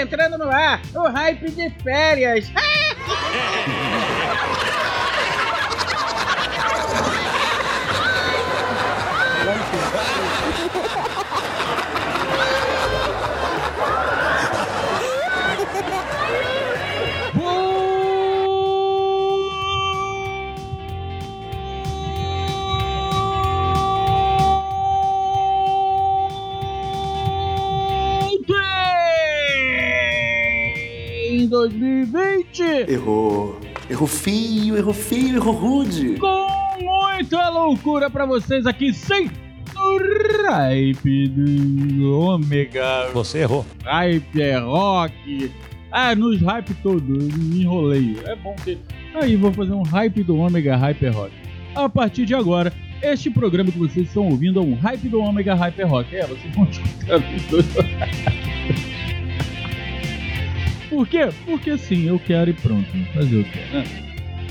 Entrando no ar o hype de férias. Errou. Errou feio, errou feio, errou rude. Com muita loucura pra vocês aqui, sem hype do ômega. Você errou. Hype é rock. Ah, nos hype todo, me enrolei. É bom ter. Aí, vou fazer um hype do ômega, hype é rock. A partir de agora, este programa que vocês estão ouvindo é um hype do ômega, hype é rock. É, vocês vão escutar os dois. Por quê? Porque sim, eu quero e pronto. Fazer o quê, né?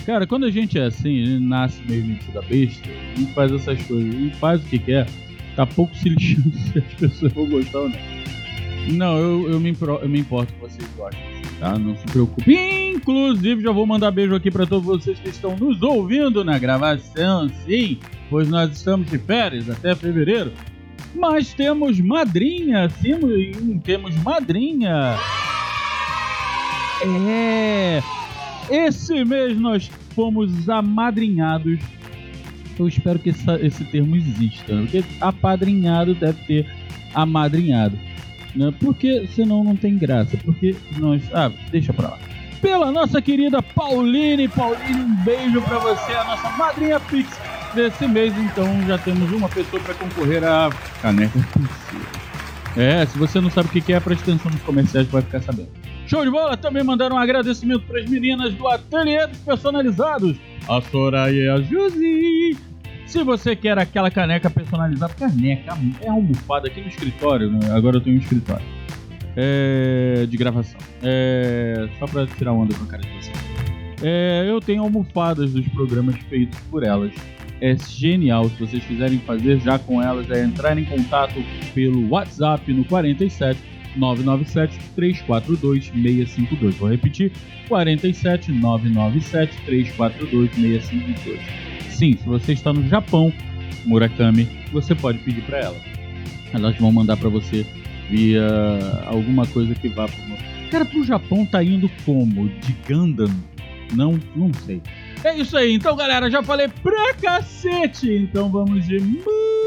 Cara, quando a gente é assim, ele nasce meio metido a besta, não faz essas coisas, e faz o que quer, tá pouco se lixando se as pessoas vão gostar ou não. Não, eu, eu, me, eu me importo que vocês gostem, tá? Não se preocupe. Inclusive, já vou mandar beijo aqui pra todos vocês que estão nos ouvindo na gravação, sim, pois nós estamos de férias até fevereiro. Mas temos madrinha, sim, temos madrinha. É. Esse mês nós fomos amadrinhados. Eu espero que essa- esse termo exista. né? Porque apadrinhado deve ter amadrinhado. Né? Porque senão não tem graça. Porque nós. Ah, deixa pra lá. Pela nossa querida Pauline. Pauline, um beijo pra você, a nossa madrinha Pix desse mês. Então já temos uma pessoa pra concorrer a caneca. É, se você não sabe o que é, preste atenção nos comerciais vai ficar sabendo. Show de bola! Também mandaram um agradecimento para as meninas do Ateliê dos Personalizados, a Soraya e a Josi. Se você quer aquela caneca personalizada, caneca é almofada aqui no escritório, né? agora eu tenho um escritório é, de gravação. É, só para tirar onda com a cara de vocês. É, eu tenho almofadas dos programas feitos por elas. É genial. Se vocês quiserem fazer já com elas, é entrar em contato pelo WhatsApp no 47 997 342 652. Vou repetir: 47 997 342 652. Sim, se você está no Japão, Murakami, você pode pedir para ela. Elas vão mandar para você via alguma coisa que vá pro. Cara, pro Japão tá indo como? De Gundam? Não, não sei. É isso aí, então galera, já falei pra cacete, então vamos de música.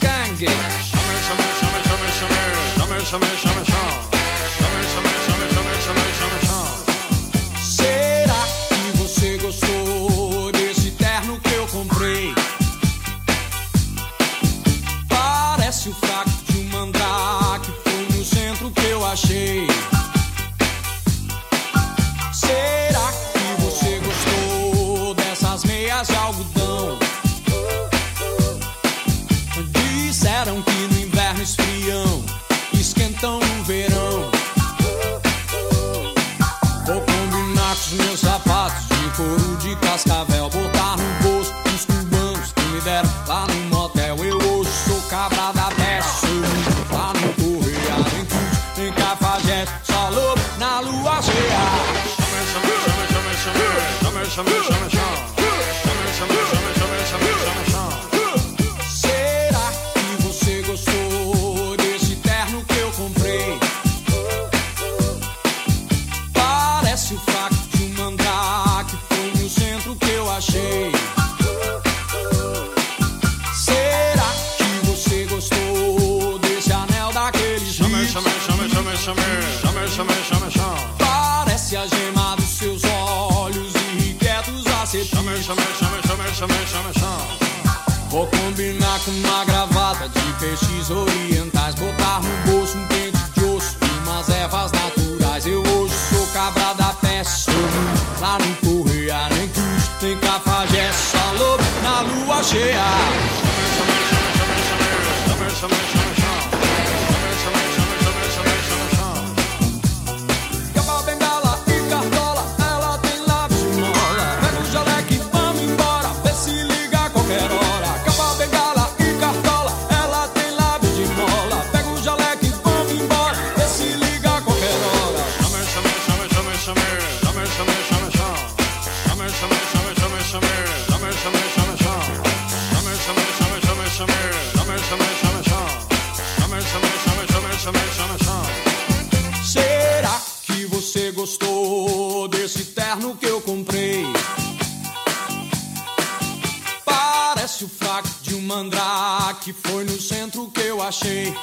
skanking. Summer, summer, summer, summer, summer, summer, summer, summer, summer, uma gravata de peixes orientais. Botar no bolso um pente de osso e nas ervas naturais. Eu hoje sou cabra da peça. Lá no Correia, nem cruz, nem cafajeste. Alô, na lua cheia. Será que você gostou desse terno que eu comprei? Parece o fraco de um foi no centro que eu achei.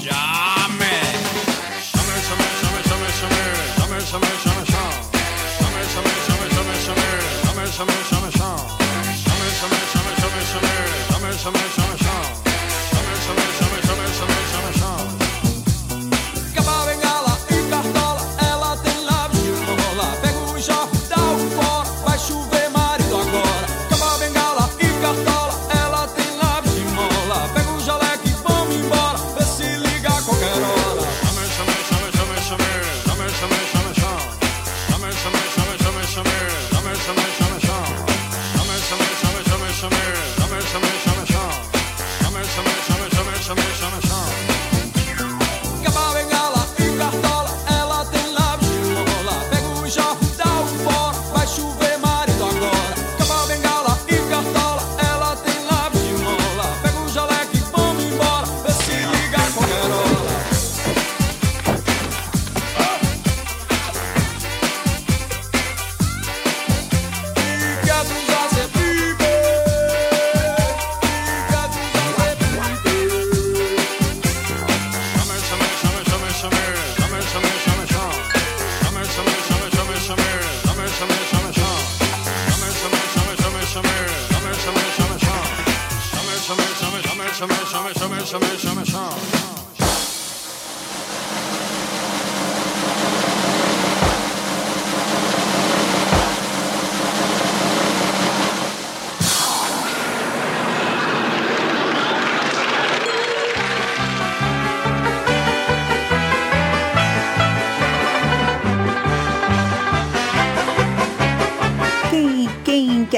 Jamé! Capa,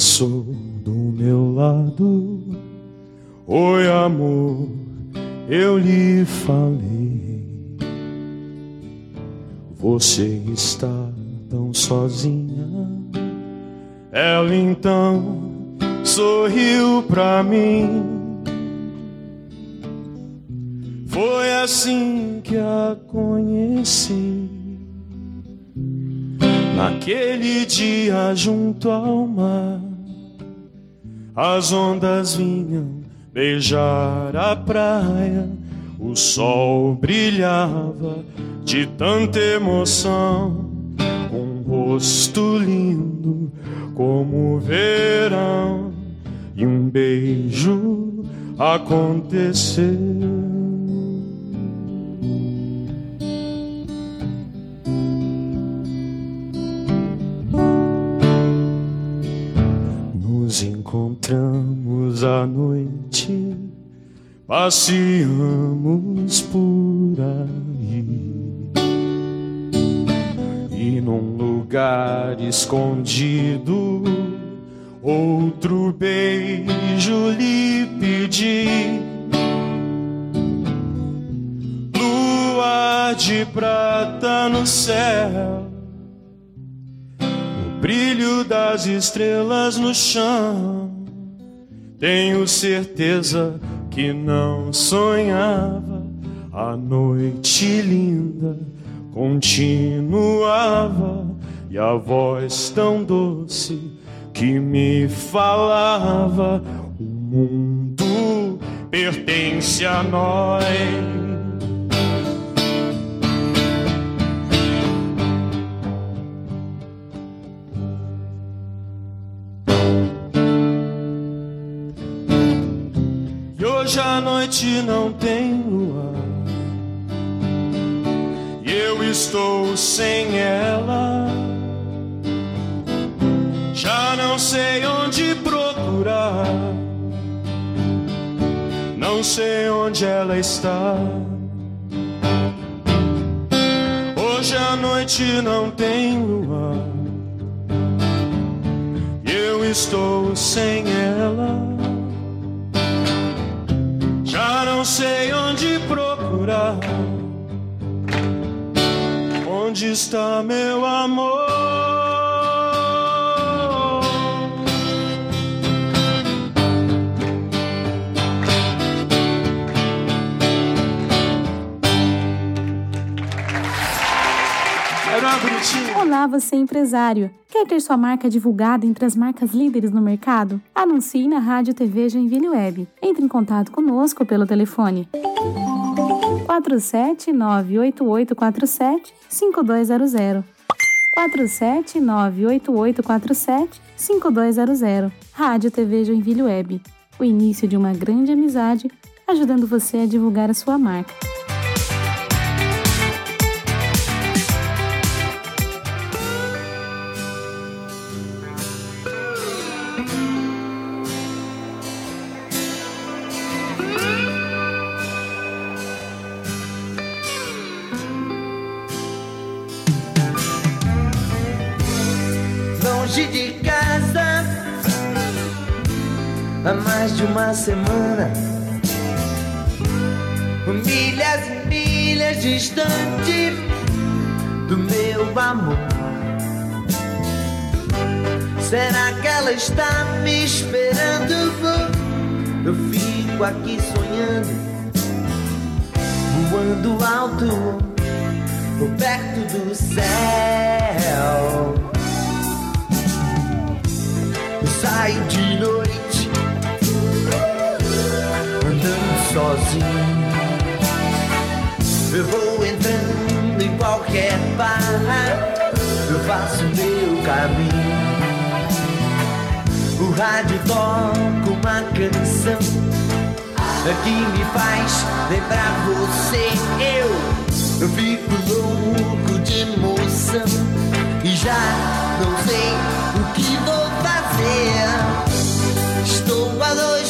Passou do meu lado. Oi, amor, eu lhe falei. Você está tão sozinha. Ela então sorriu pra mim. Foi assim que a conheci. Naquele dia junto ao mar, as ondas vinham beijar a praia, o sol brilhava de tanta emoção, um rosto lindo como o verão, e um beijo aconteceu. À noite, passeamos por aí. E num lugar escondido, outro beijo lhe pedi. Lua de prata no céu, o brilho das estrelas no chão. Tenho certeza que não sonhava. A noite linda continuava e a voz tão doce que me falava: O mundo pertence a nós. Hoje a noite não tem lua. E eu estou sem ela. Já não sei onde procurar. Não sei onde ela está. Hoje a noite não tem lua. E eu estou sem ela. Já não sei onde procurar. Onde está meu amor? Olá, você empresário. Quer ter sua marca divulgada entre as marcas líderes no mercado? Anuncie na Rádio TV Joinville Web. Entre em contato conosco pelo telefone 47988475200. 47988475200. Rádio TV Joinville Web. O início de uma grande amizade, ajudando você a divulgar a sua marca. De uma semana. Milhas e milhas distante do meu amor. Será que ela está me esperando? Eu fico aqui sonhando, voando alto, perto do céu. saio de noite sozinho. Eu vou entrando em qualquer bar, eu faço meu caminho. O rádio toca uma canção que me faz lembrar você. Eu, eu fico louco de emoção e já não sei o que vou fazer. Estou a dois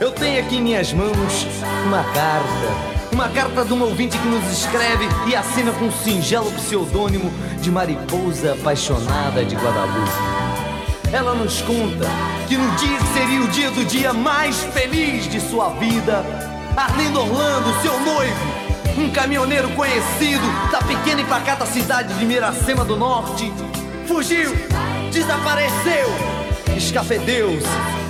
Eu tenho aqui em minhas mãos uma carta. Uma carta de um ouvinte que nos escreve e assina com um singelo pseudônimo de Mariposa Apaixonada de Guadalupe. Ela nos conta que no dia que seria o dia do dia mais feliz de sua vida, Arlindo Orlando, seu noivo, um caminhoneiro conhecido da pequena e pacata cidade de Miracema do Norte, fugiu, desapareceu, escafedeu-se.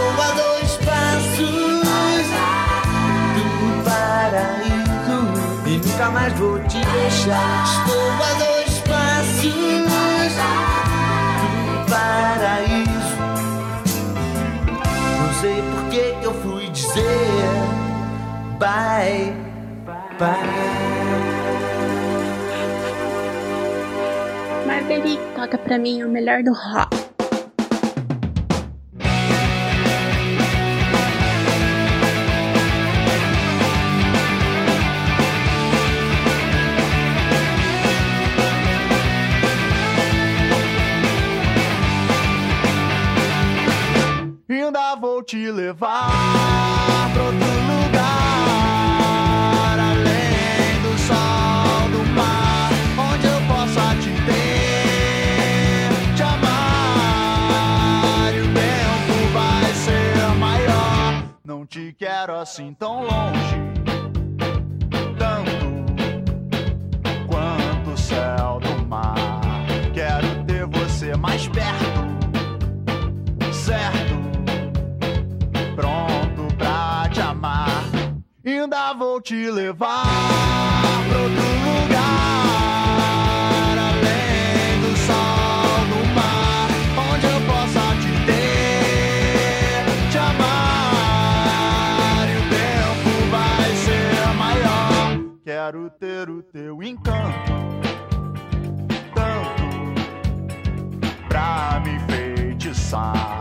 mais vou te deixar. Estou a dois passos do paraíso. Não sei por que eu fui dizer bye, bye. Marguerite, toca pra mim o melhor do rock. Te levar pra outro lugar, além do sol, do mar, onde eu possa te ter, te amar. E o tempo vai ser maior. Não te quero assim tão longe, tanto quanto o céu do mar. Quero ter você mais perto, Vou te levar pra outro lugar, além do sol, do mar, onde eu possa te ter, te amar. E o tempo vai ser maior. Quero ter o teu encanto, tanto pra me enfeitiçar.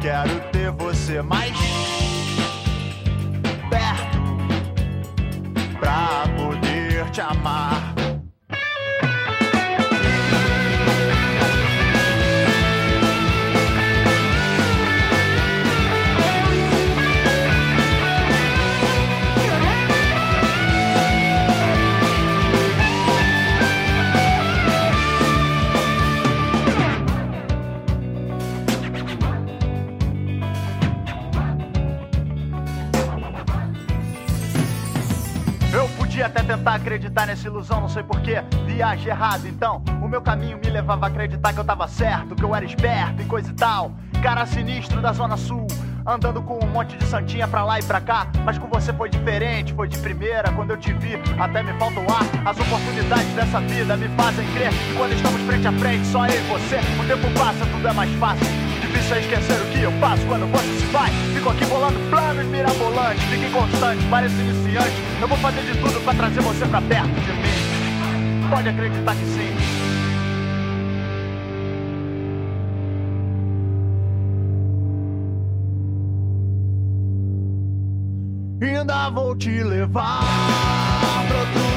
Quero ter você mais tentar acreditar nessa ilusão, não sei porquê. Viagem errado, então. O meu caminho me levava a acreditar que eu tava certo, que eu era esperto e coisa e tal. Cara sinistro da Zona Sul. Andando com um monte de santinha pra lá e pra cá. Mas com você foi diferente, foi de primeira. Quando eu te vi, até me falta o ar. As oportunidades dessa vida me fazem crer. que quando estamos frente a frente, só eu e você. O tempo passa, tudo é mais fácil. É esquecer o que eu faço quando você se vai. Fico aqui bolando planos mirabolantes. Fique constante, parece iniciante. Eu vou fazer de tudo pra trazer você pra perto de mim. Pode acreditar que sim. Ainda vou te levar pra outro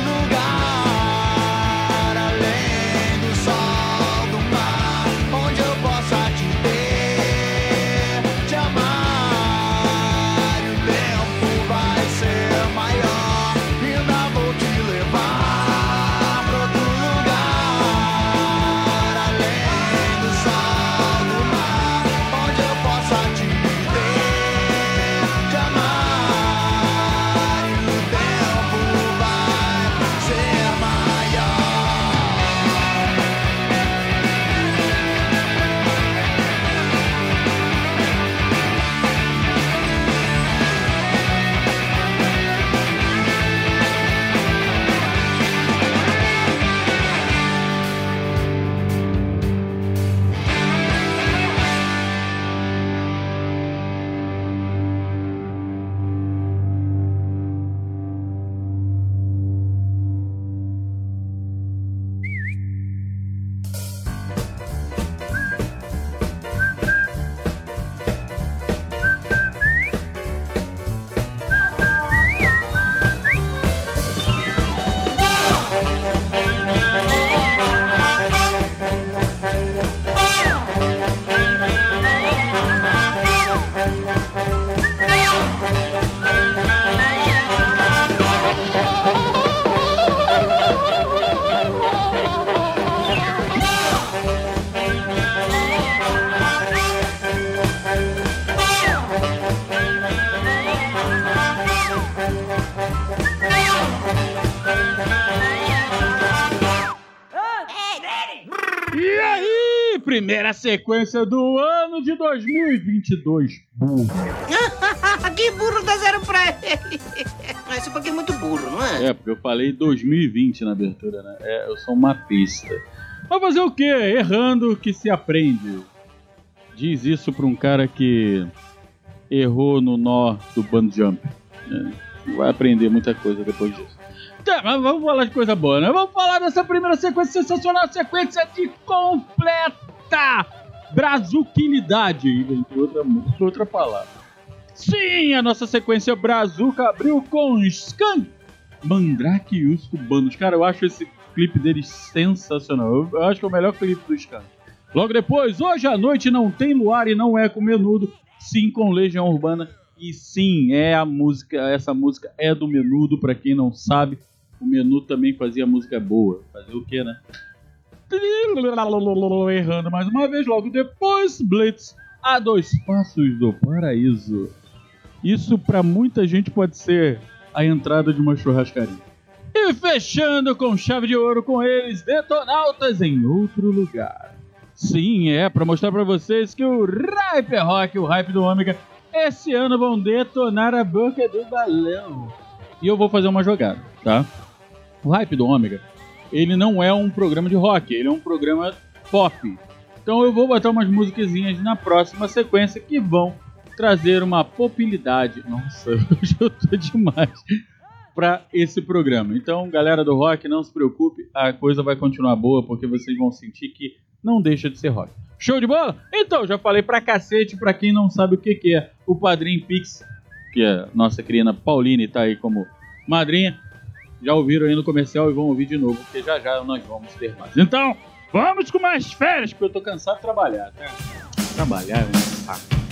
sequência do ano de 2022. Burro. que burro dá zero pra ele. Ah, esse pouquinho é muito burro, não é? É, porque eu falei 2020 na abertura, né? É, eu sou uma pista. Mas fazer o quê? Errando que se aprende. Diz isso pra um cara que errou no nó do band jump. É, vai aprender muita coisa depois disso. Tá, mas vamos falar de coisa boa, né? Vamos falar dessa primeira sequência sensacional, sequência de completa brazuquilidade, entre outra, outra palavra. Sim, a nossa sequência Brazuca abriu com Skank, Mandrake e os Cubanos. Cara, eu acho esse clipe deles sensacional. Eu, eu acho que é o melhor clipe do Skank. Logo depois, hoje à noite não tem luar e não é com menudo, sim com Legião Urbana. E sim, é a música, essa música é do Menudo, para quem não sabe. O Menudo também fazia música boa. Fazer o que, né? Errando mais uma vez, logo depois, Blitz a dois passos do paraíso. Isso para muita gente pode ser a entrada de uma churrascaria. E fechando com chave de ouro com eles, Detonautas em outro lugar. Sim, é para mostrar para vocês que o Hype Rock, o hype do Ômega, esse ano vão detonar a boca do balão. E eu vou fazer uma jogada, tá? O hype do Ômega, ele não é um programa de rock, ele é um programa pop. Então eu vou botar umas musiquinhas na próxima sequência que vão trazer uma popilidade. Nossa, hoje eu tô demais para esse programa. Então, galera do rock, não se preocupe, a coisa vai continuar boa porque vocês vão sentir que não deixa de ser rock. Show de bola? Então, já falei pra cacete pra quem não sabe o que, que é o Padrim Pix, que a nossa querida Pauline tá aí como madrinha. Já ouviram aí no comercial e vão ouvir de novo, porque já já nós vamos ter mais. Então, vamos com mais férias, porque eu tô cansado de trabalhar, tá? Trabalhar é um saco.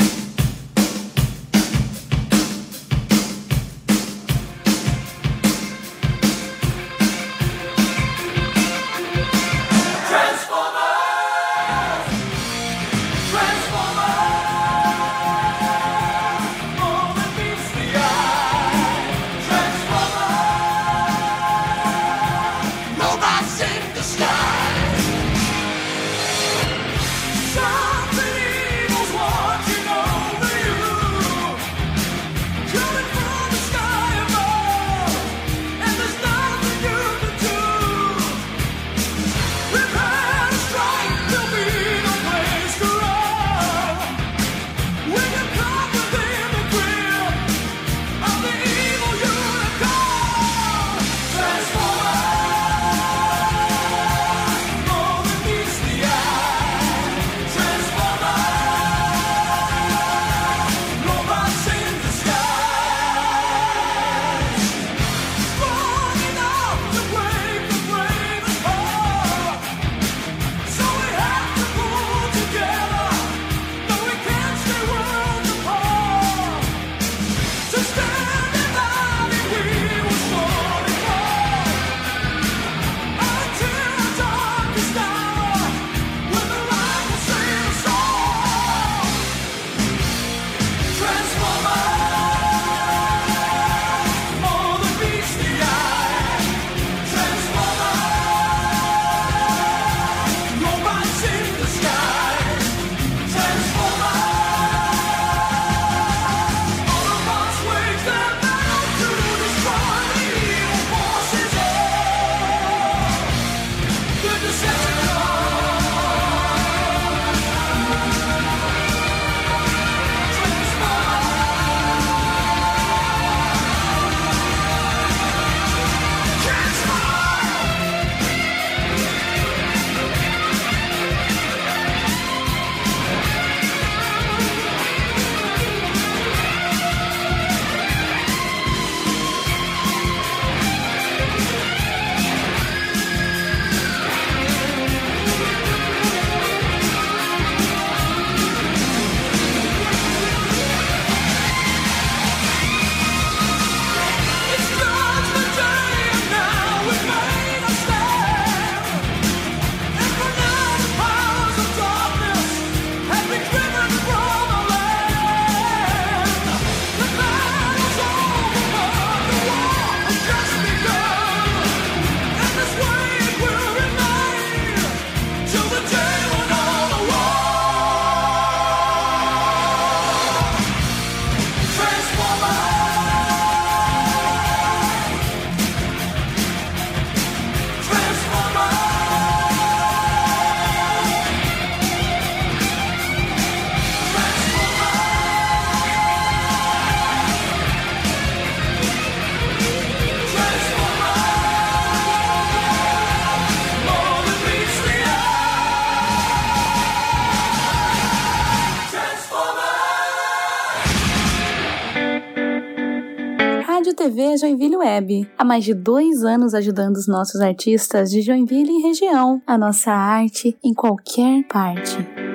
há mais de dois anos ajudando os nossos artistas de Joinville e região, a nossa arte em qualquer parte.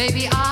Maybe I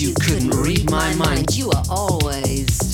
you couldn't read my mind. You were always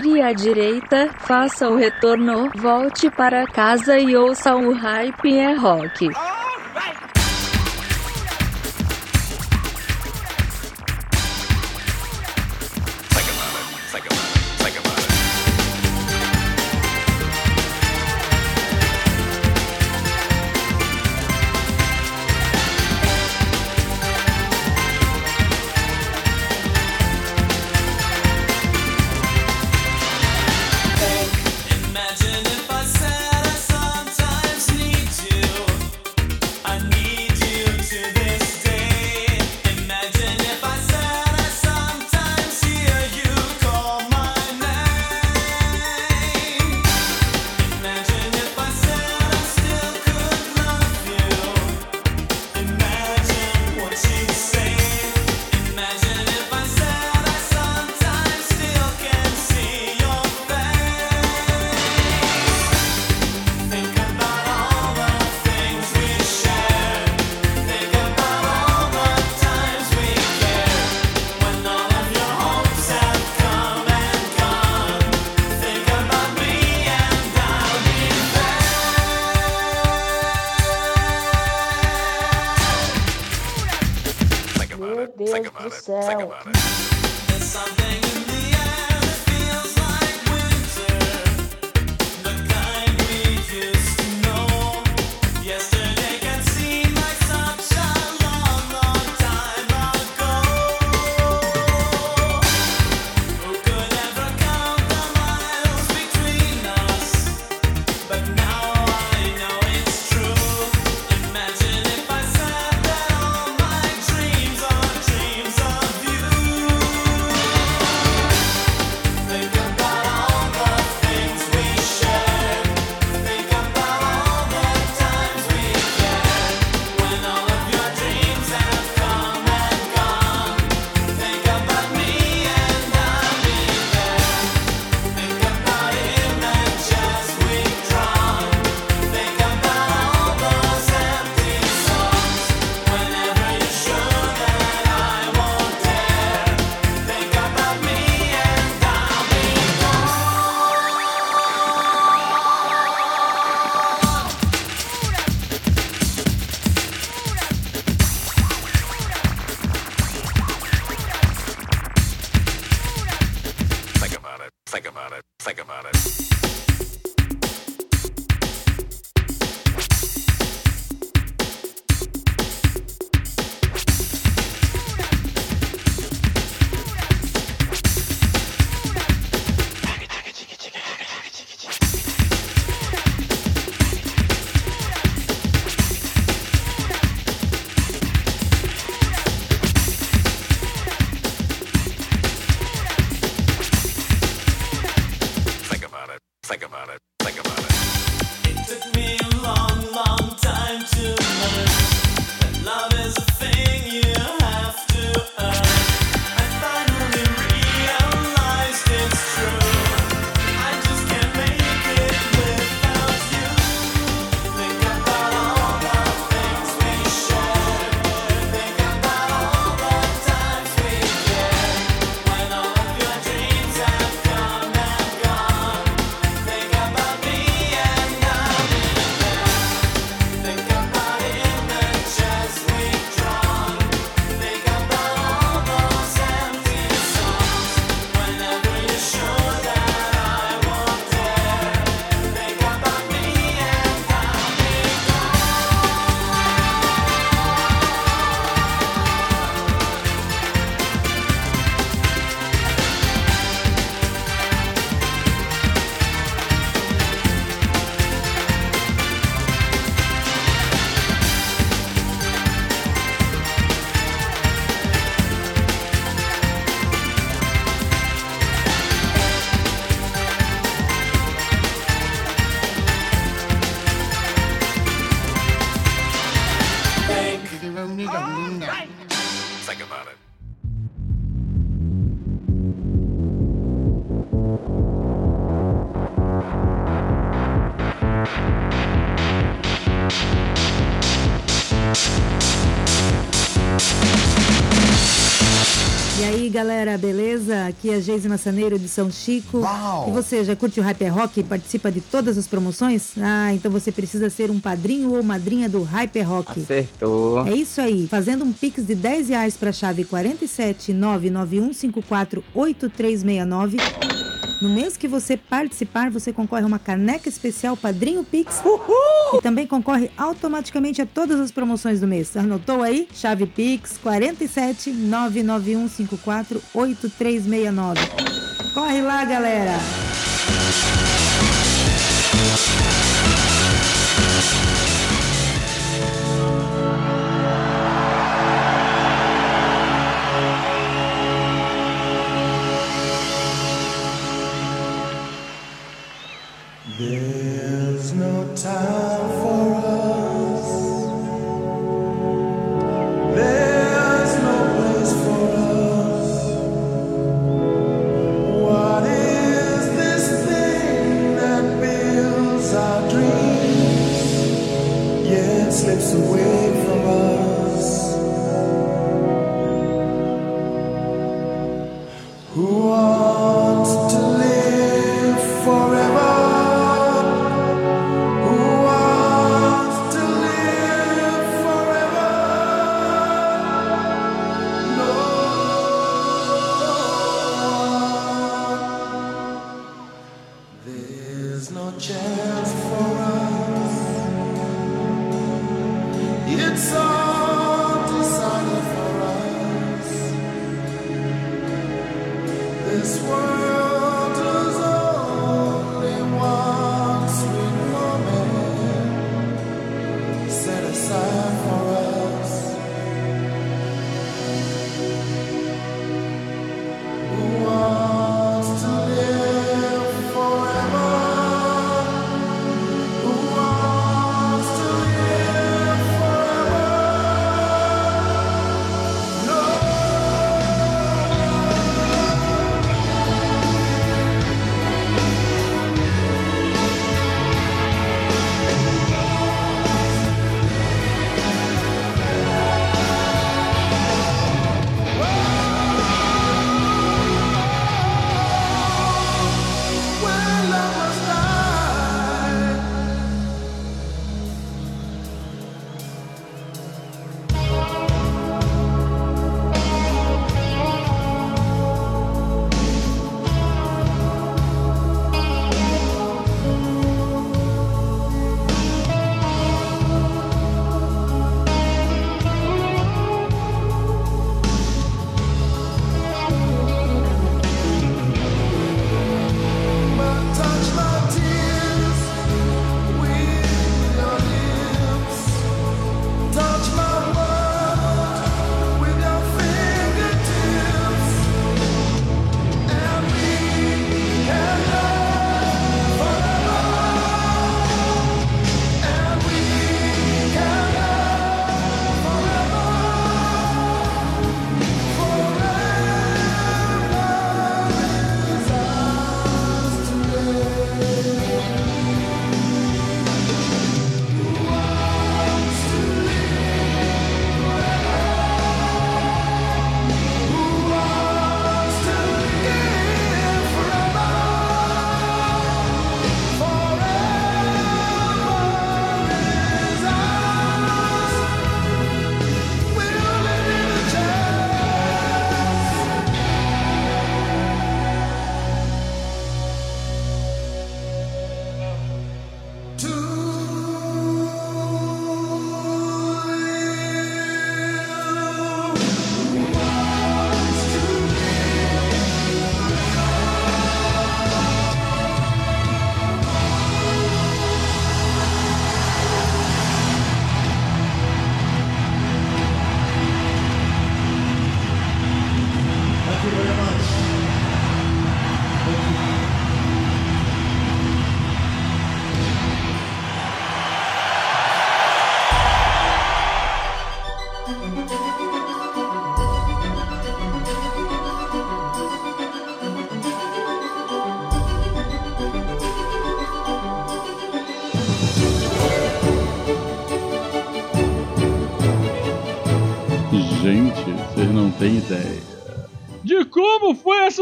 vire à direita, faça o retorno, volte para casa e ouça o hype é rock. about it. Galera, beleza? Aqui é Geise Massaneiro de São Chico. Uau! E você já curte o Hyper Rock e participa de todas as promoções? Ah, então você precisa ser um padrinho ou madrinha do Hyper Rock. Acertou. É isso aí, fazendo um pix de 10 reais para a chave 47991548369. No mês que você participar, você concorre a uma caneca especial Padrinho Pix. E também concorre automaticamente a todas as promoções do mês. Anotou aí? Chave Pix 47991548369. Corre lá, galera! There's no time for us. There's no place for us. What is this thing that builds our dreams? Yet slips away from us.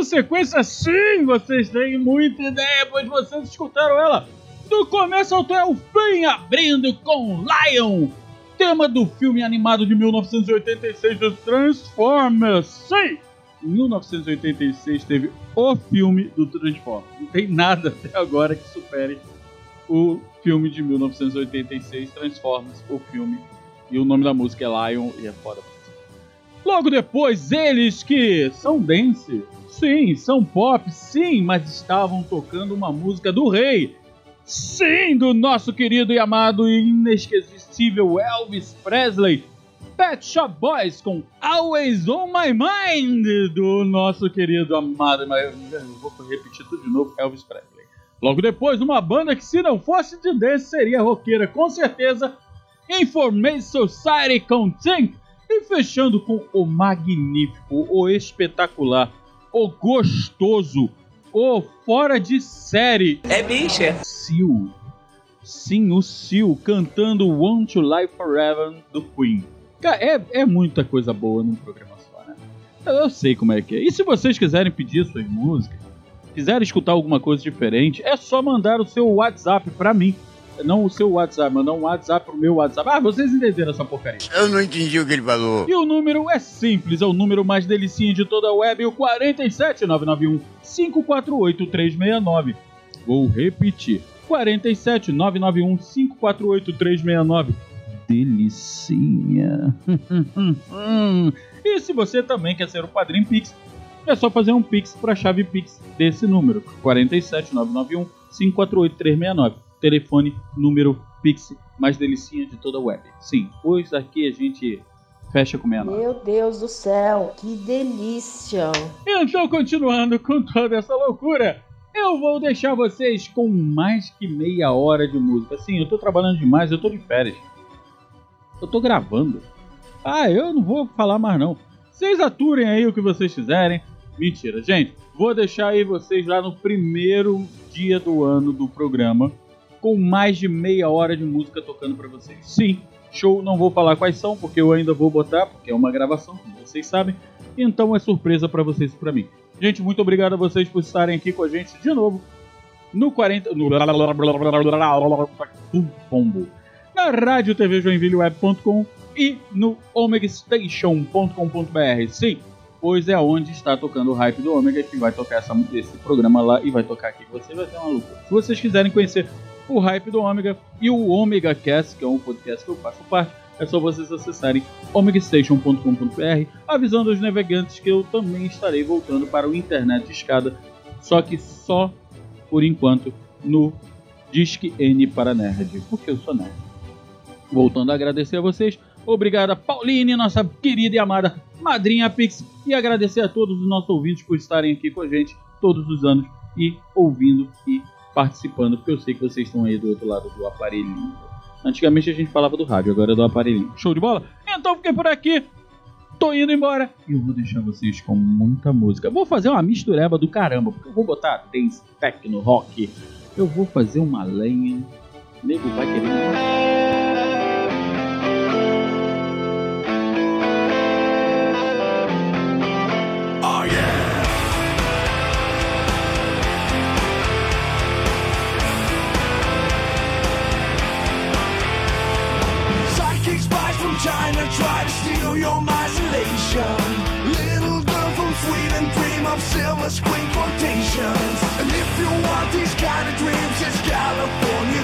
Sequência. Sim, vocês têm muita ideia, pois vocês escutaram ela do começo até o fim, abrindo com Lion, tema do filme animado de 1986 dos Transformers. Sim, em 1986 teve o filme do Transformers. Não tem nada até agora que supere o filme de 1986, Transformers, o filme. E o nome da música é Lion e é foda. Logo depois, eles que são dance, sim, são pop, sim, mas estavam tocando uma música do rei. Sim, do nosso querido e amado e inesquecível Elvis Presley. Pet Shop Boys com Always On My Mind do nosso querido amado, mas vou repetir tudo de novo, Elvis Presley. Logo depois, uma banda que se não fosse de dance seria roqueira, com certeza, Information Society com Think. E fechando com o magnífico, o espetacular, o gostoso, o fora de série. É bicha. Seal. Sim, o Seal cantando Want to Live Forever do Queen. Cara, é, é muita coisa boa num programa só, né? Eu, eu sei como é que é. E se vocês quiserem pedir suas músicas, quiserem escutar alguma coisa diferente, é só mandar o seu WhatsApp pra mim. Não o seu WhatsApp, mandar um WhatsApp pro meu WhatsApp. Ah, vocês entenderam essa porcaria. Eu não entendi o que ele falou. E o número é simples, é o número mais delicinho de toda a web, o 47991 548 369. Vou repetir. 47991 548 369. Delicinha. e se você também quer ser o padrinho Pix, é só fazer um Pix para a chave Pix desse número, 47991 548 369. Telefone, número Pix mais delicinha de toda a web. Sim, pois aqui a gente fecha com meia-noite. Meu Deus do céu, que delícia! Então, continuando com toda essa loucura, eu vou deixar vocês com mais que meia hora de música. Sim, eu tô trabalhando demais, eu tô de férias. Eu tô gravando. Ah, eu não vou falar mais não. Vocês aturem aí o que vocês quiserem. Mentira, gente. Vou deixar aí vocês lá no primeiro dia do ano do programa com mais de meia hora de música tocando pra vocês. Sim, show, não vou falar quais são porque eu ainda vou botar, porque é uma gravação, como vocês sabem. Então é surpresa pra vocês e pra mim. Gente, muito obrigado a vocês por estarem aqui com a gente de novo no 40 no pombo na rádio TV Joinvilleweb.com e no omegastation.com.br. Sim, pois é onde está tocando o hype do Omega que vai tocar essa, esse programa lá e vai tocar aqui. Você vai ter uma loucura. Se vocês quiserem conhecer o hype do Omega e o Omega Cast, que é um podcast que eu faço parte, é só vocês acessarem omegastation.com.br, avisando os navegantes que eu também estarei voltando para o internet de escada, só que só por enquanto no Disque N para Nerd, porque eu sou nerd. Voltando a agradecer a vocês, obrigado a Pauline, nossa querida e amada madrinha Pix, e agradecer a todos os nossos ouvintes por estarem aqui com a gente todos os anos e ouvindo e participando, porque eu sei que vocês estão aí do outro lado do aparelhinho. Antigamente a gente falava do rádio, agora é do aparelhinho. Show de bola? Então fiquei por aqui. Tô indo embora. E eu vou deixar vocês com muita música. Vou fazer uma mistureba do caramba, porque eu vou botar dance, techno, rock. Eu vou fazer uma lenha. O nego vai querer. From China try to steal your isolation. Little girl from Sweden dream of silver screen quotations. And if you want these kind of dreams, it's California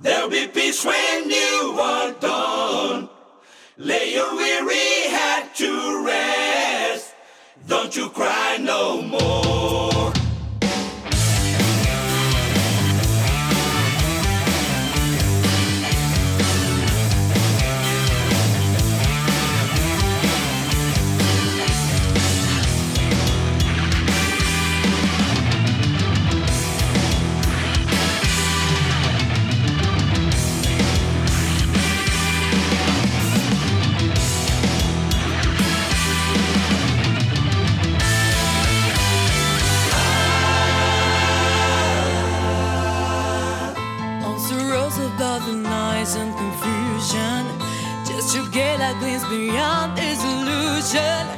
There'll be peace when you are done. Lay your weary head to rest. Don't you cry no more. beyond this illusion.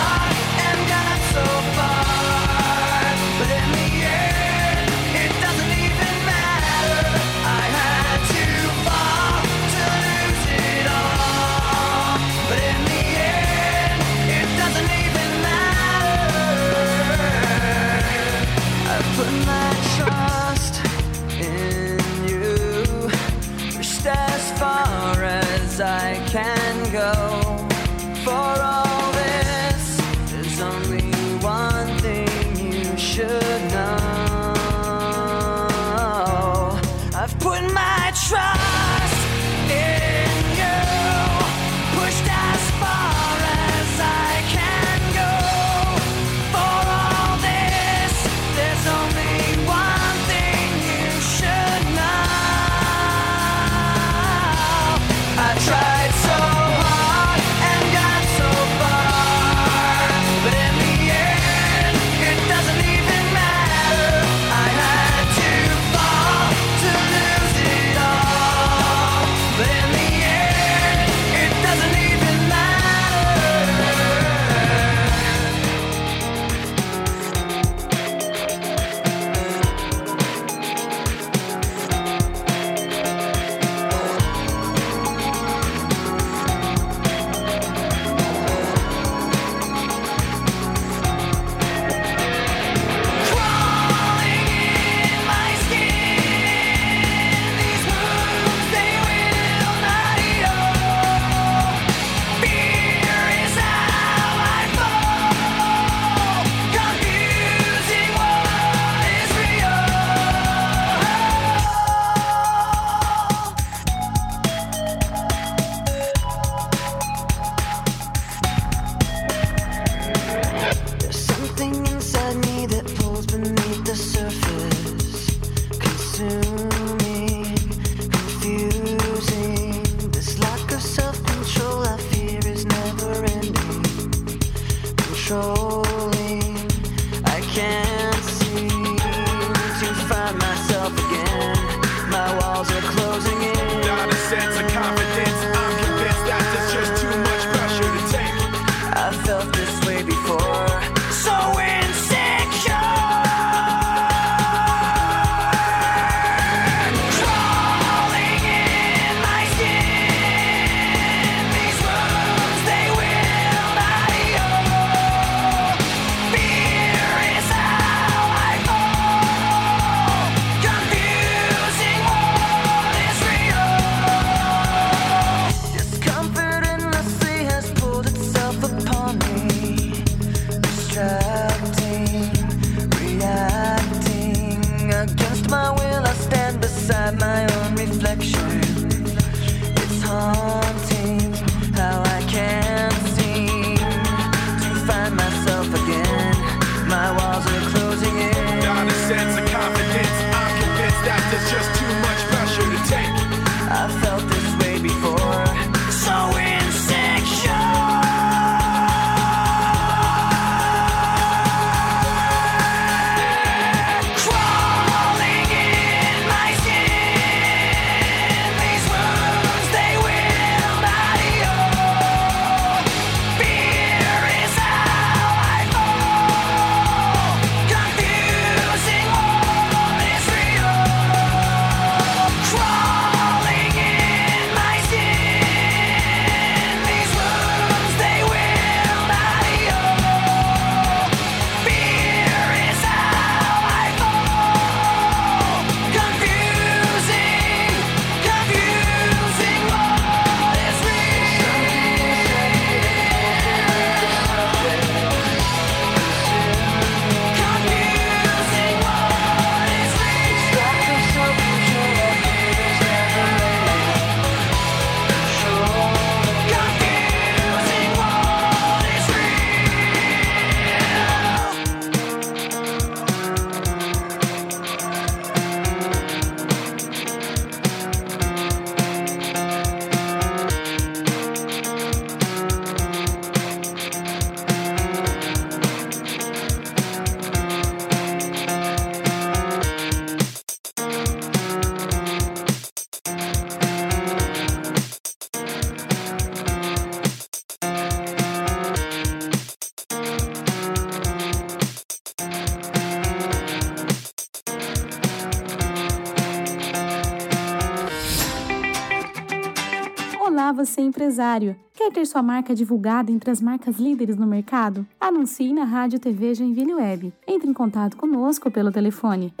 empresário. Quer ter sua marca divulgada entre as marcas líderes no mercado? Anuncie na Rádio TV Joinville Web. Entre em contato conosco pelo telefone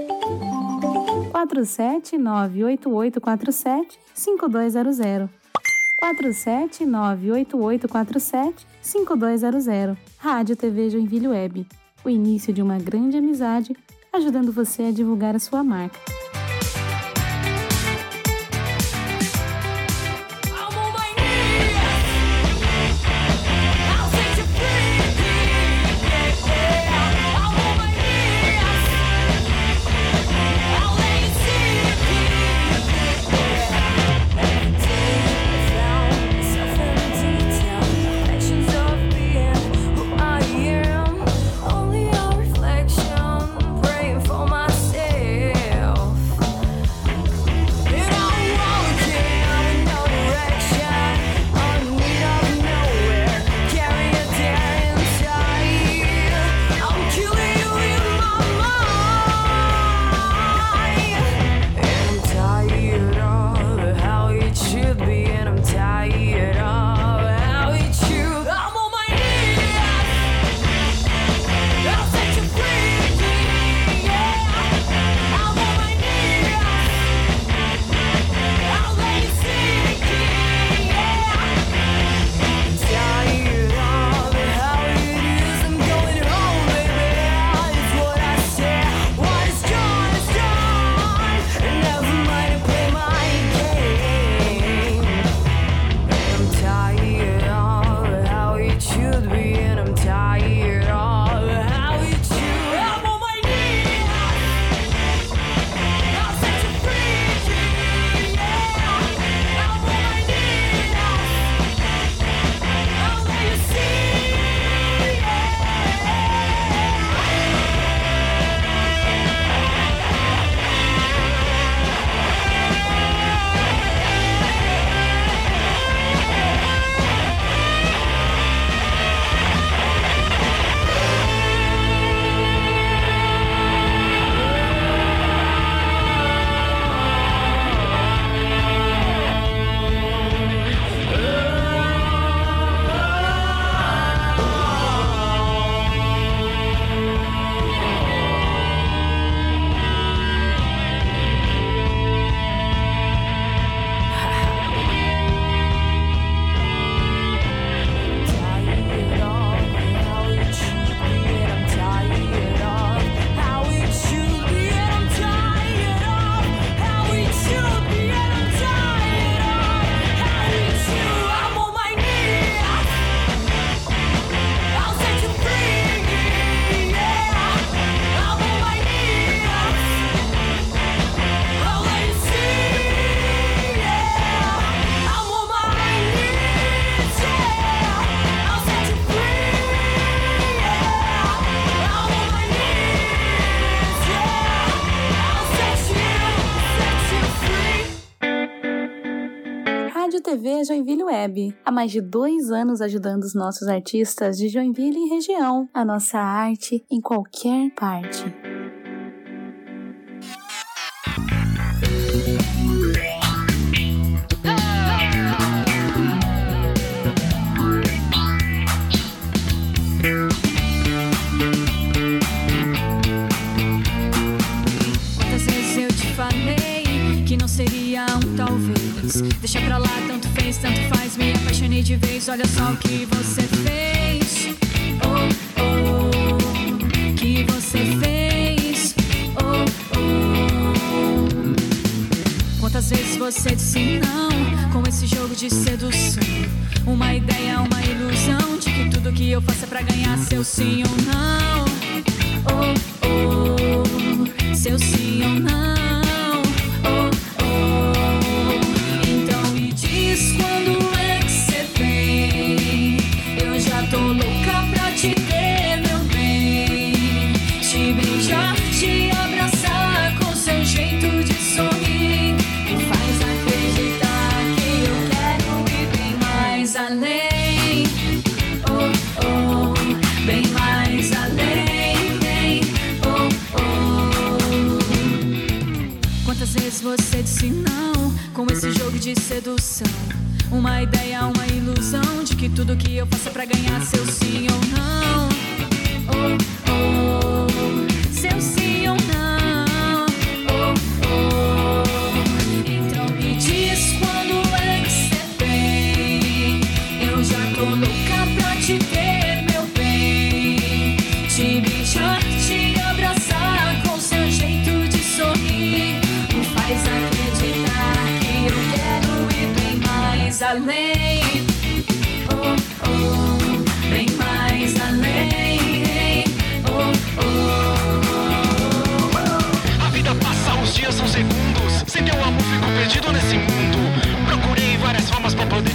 4798847 5200. 4798847 5200. Rádio TV Joinville Web. O início de uma grande amizade, ajudando você a divulgar a sua marca. Web. Há mais de dois anos ajudando os nossos artistas de Joinville e região. A nossa arte em qualquer parte. Quantas vezes eu te falei que não seria um talvez? Deixa pra lá, tanto fez, tanto faz. Me apaixonei de vez, olha só o que você fez. Oh, oh, que você fez. Oh, oh. Quantas vezes você disse não com esse jogo de sedução? Uma ideia, uma ilusão de que tudo que eu faço é pra ganhar seu sim ou não. Oh, oh, seu sim ou não. Oh. Você disse não com esse jogo de sedução? Uma ideia, uma ilusão de que tudo que eu faço é pra ganhar seu sim ou não. Oh, oh, seu sim ou não.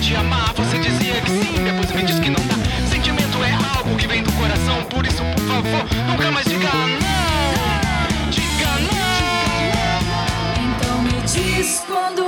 Te amar. Você dizia que sim, depois me diz que não dá. Sentimento é algo que vem do coração. Por isso, por favor, nunca mais diga não. Diga não. Então me diz quando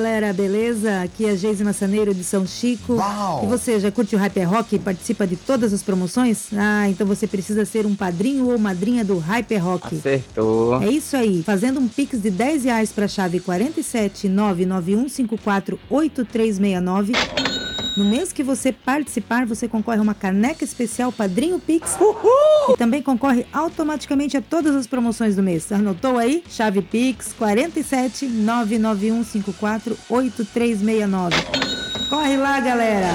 galera, beleza? Aqui é Geise Massaneiro de São Chico. E você já curte o Hyper Rock e participa de todas as promoções? Ah, então você precisa ser um padrinho ou madrinha do Hyper Rock. Acertou. É isso aí. Fazendo um pix de 10 reais para a chave 47 99154 8369. No mês que você participar, você concorre a uma caneca especial Padrinho Pix. E também concorre automaticamente a todas as promoções do mês. Anotou aí? Chave Pix 47 99154 8369. Corre lá, galera!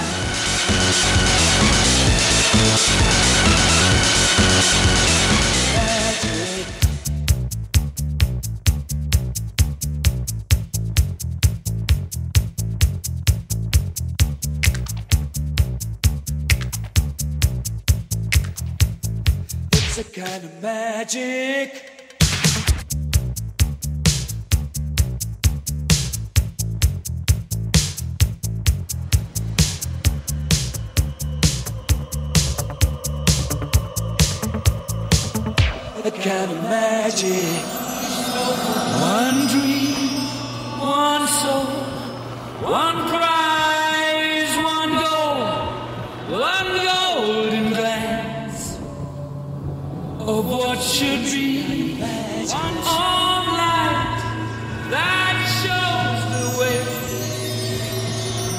It's a kind of magic. A kind of magic. One dream, one soul, one prize, of what should be arm light that shows the way.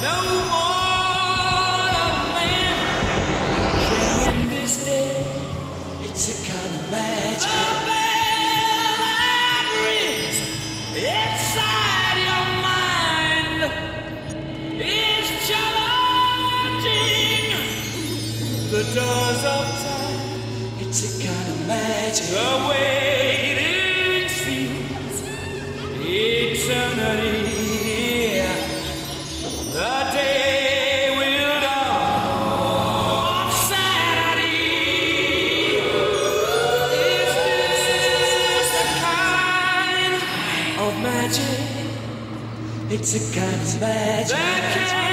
No mortal man can win this day. It's a kind of magic. A bell that rings inside your mind is challenging the doors of It's a kind of magic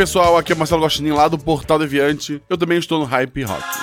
pessoal, aqui é Marcelo Gostinin lá do Portal Deviante. Eu também estou no Hype Rock.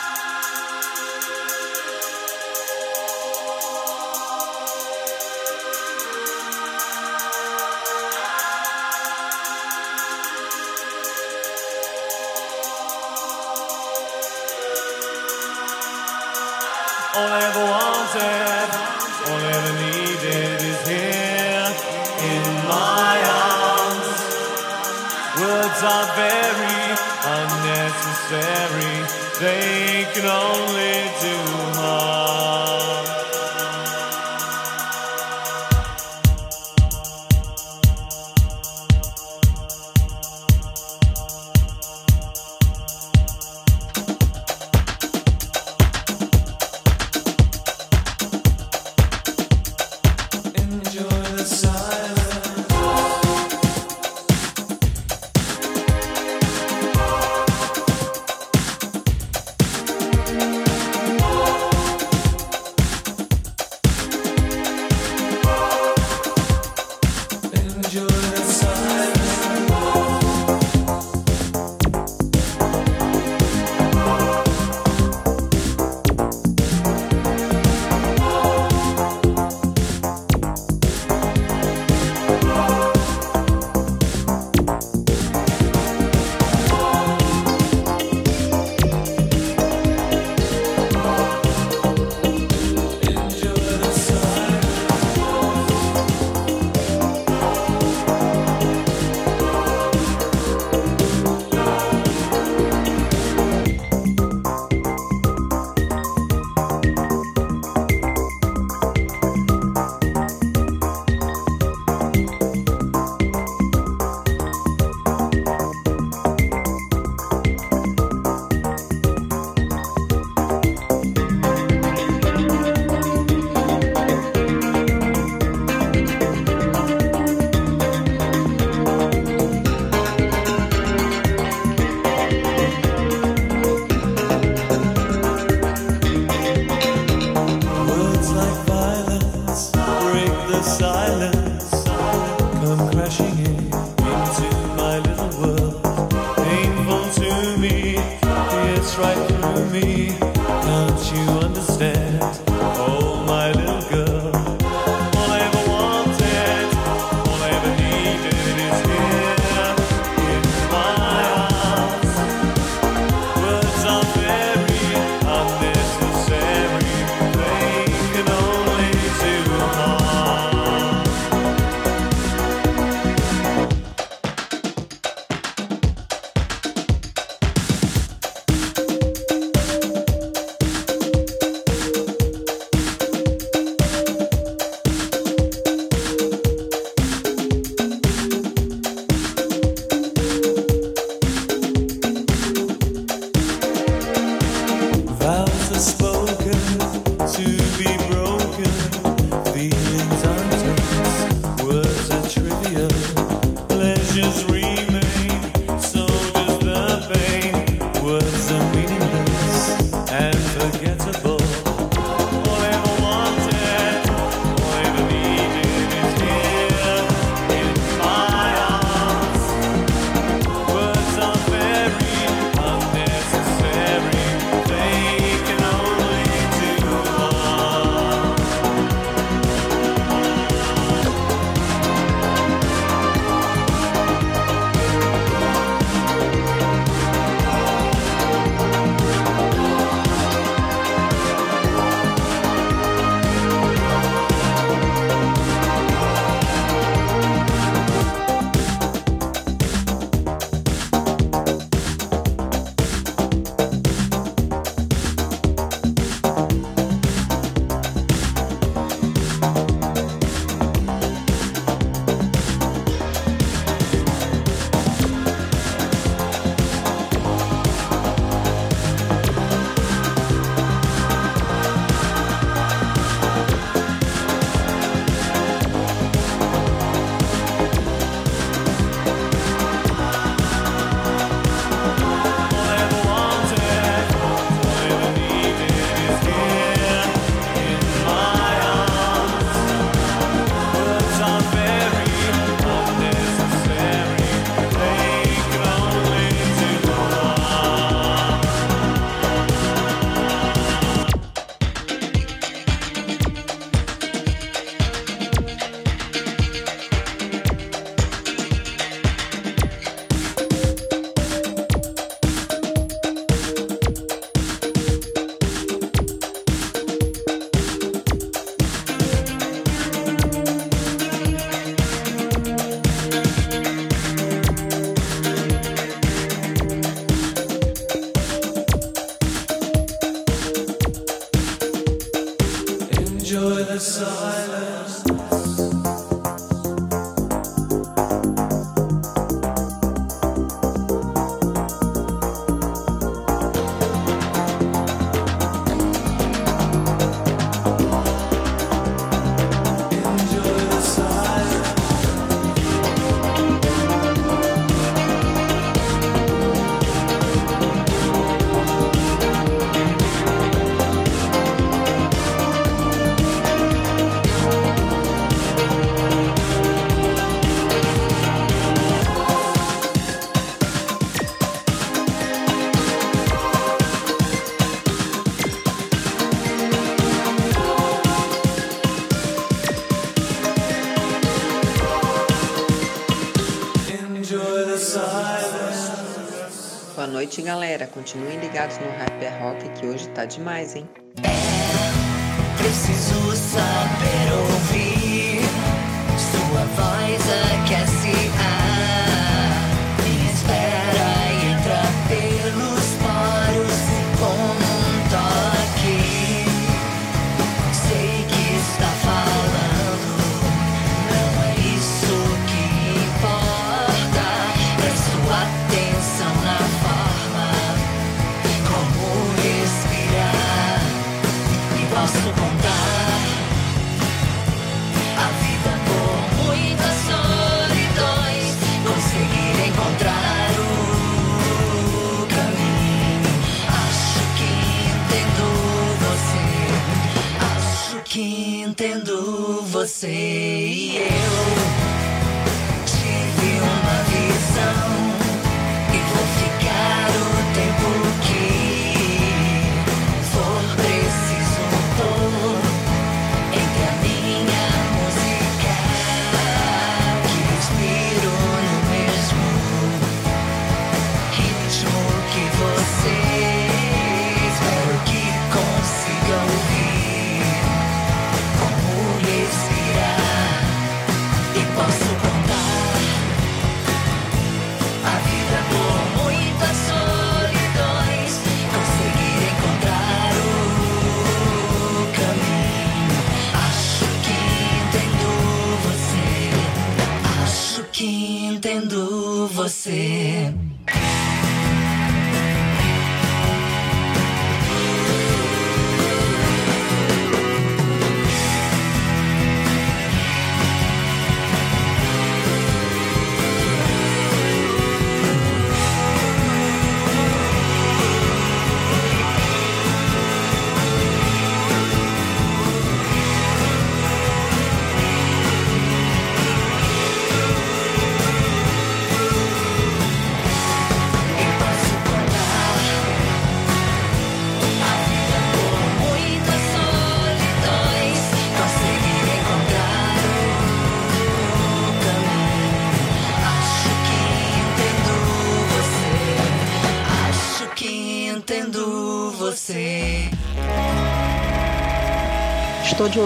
noite, galera. Continuem ligados no Hyper Rock que hoje tá demais, hein? É, preciso saber.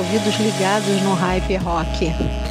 ouvidos ligados no hype rock.